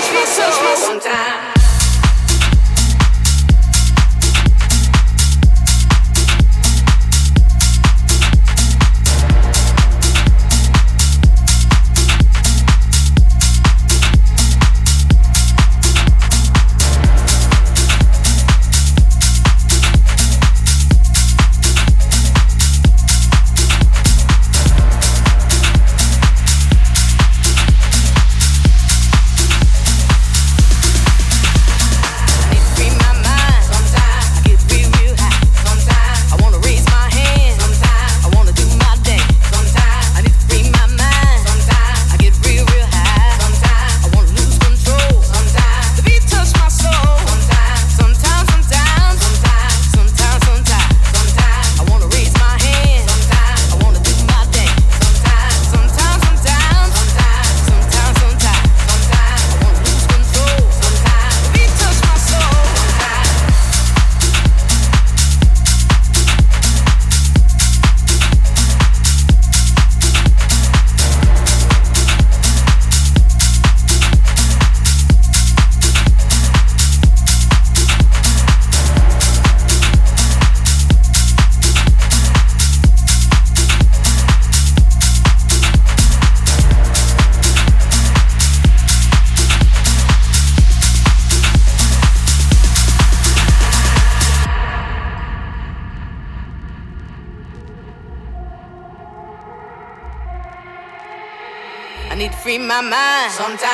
my mind. Sometimes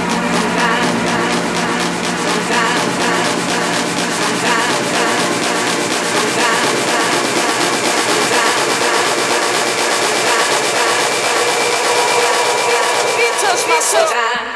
Touch my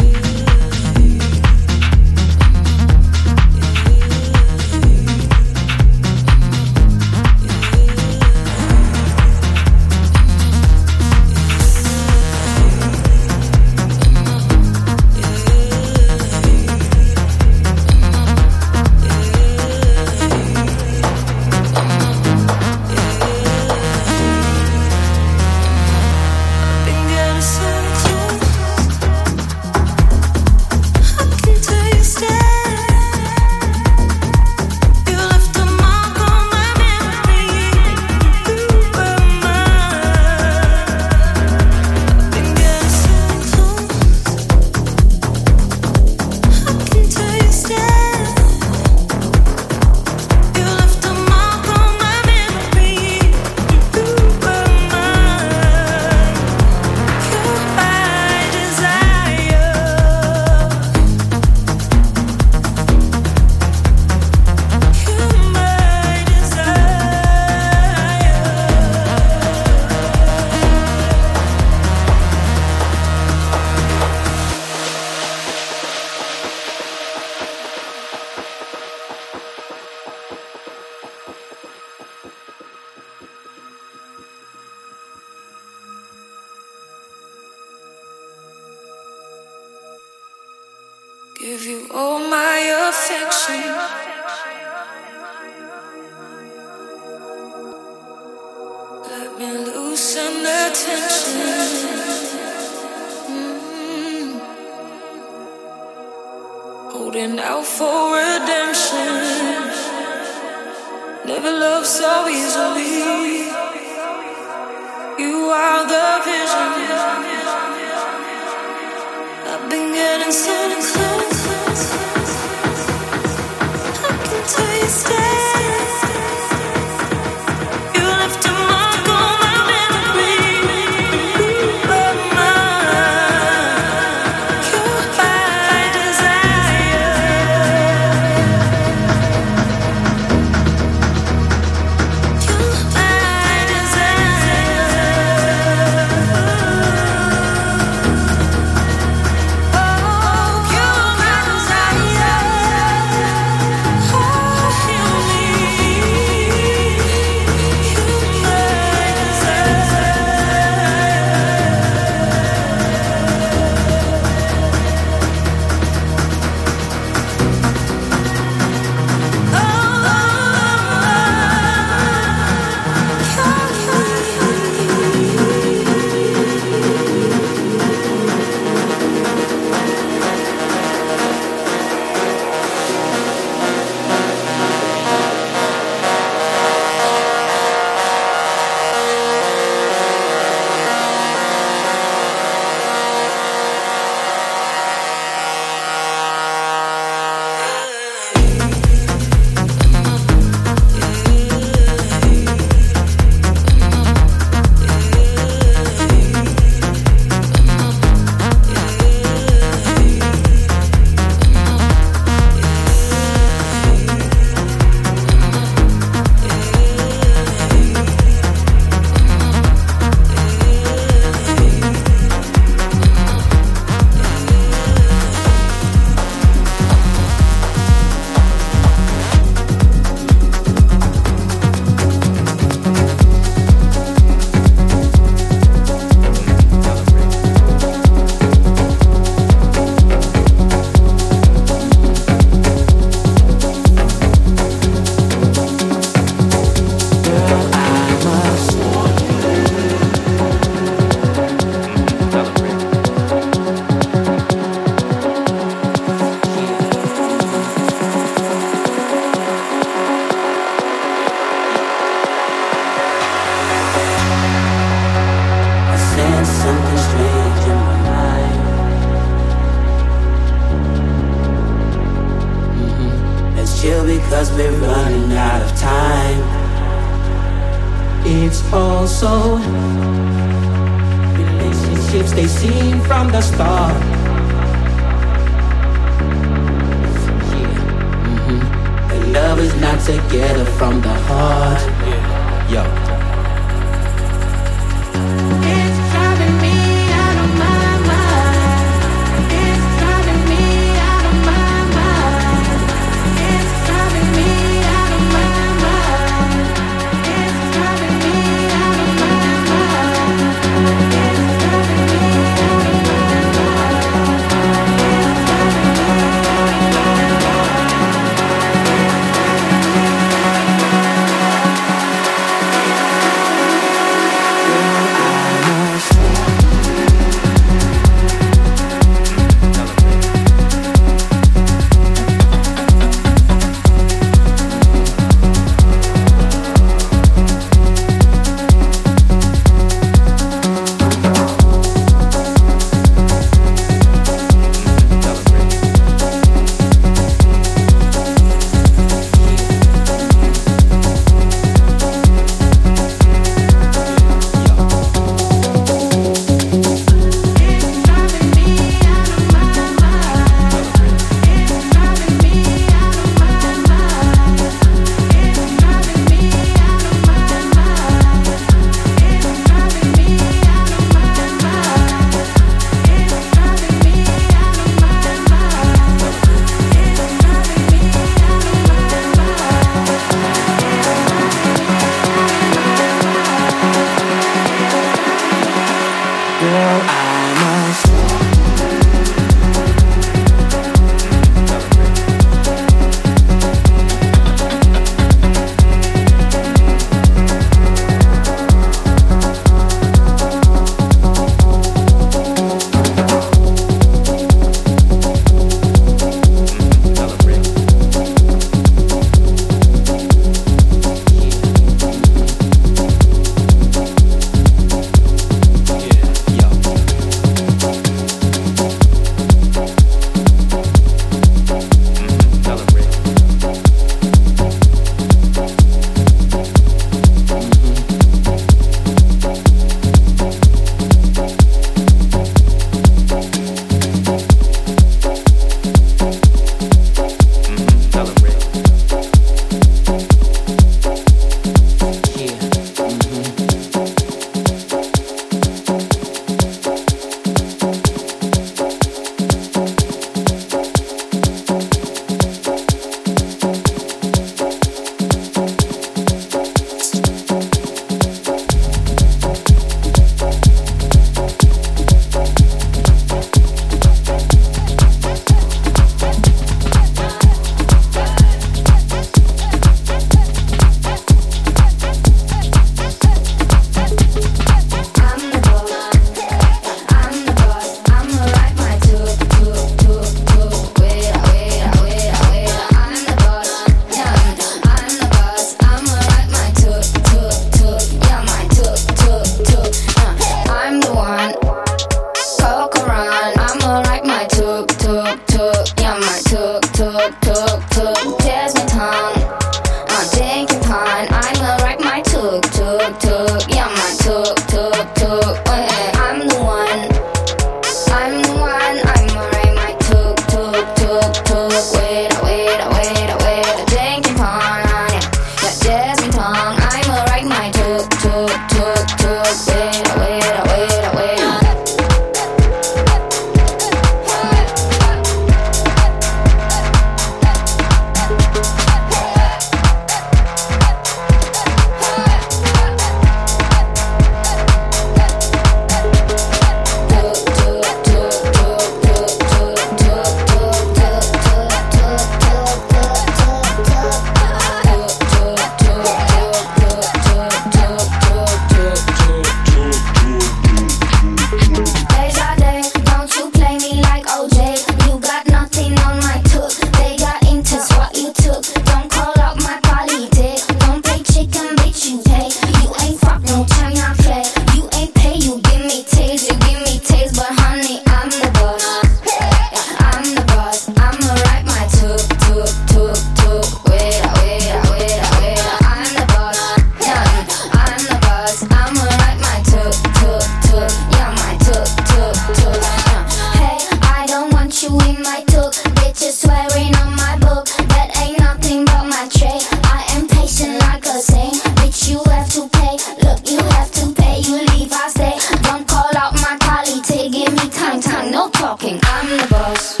You have to pay, you leave, I stay. Don't call out my colleague Take give me time, time. No talking, I'm the boss.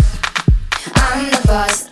I'm the boss.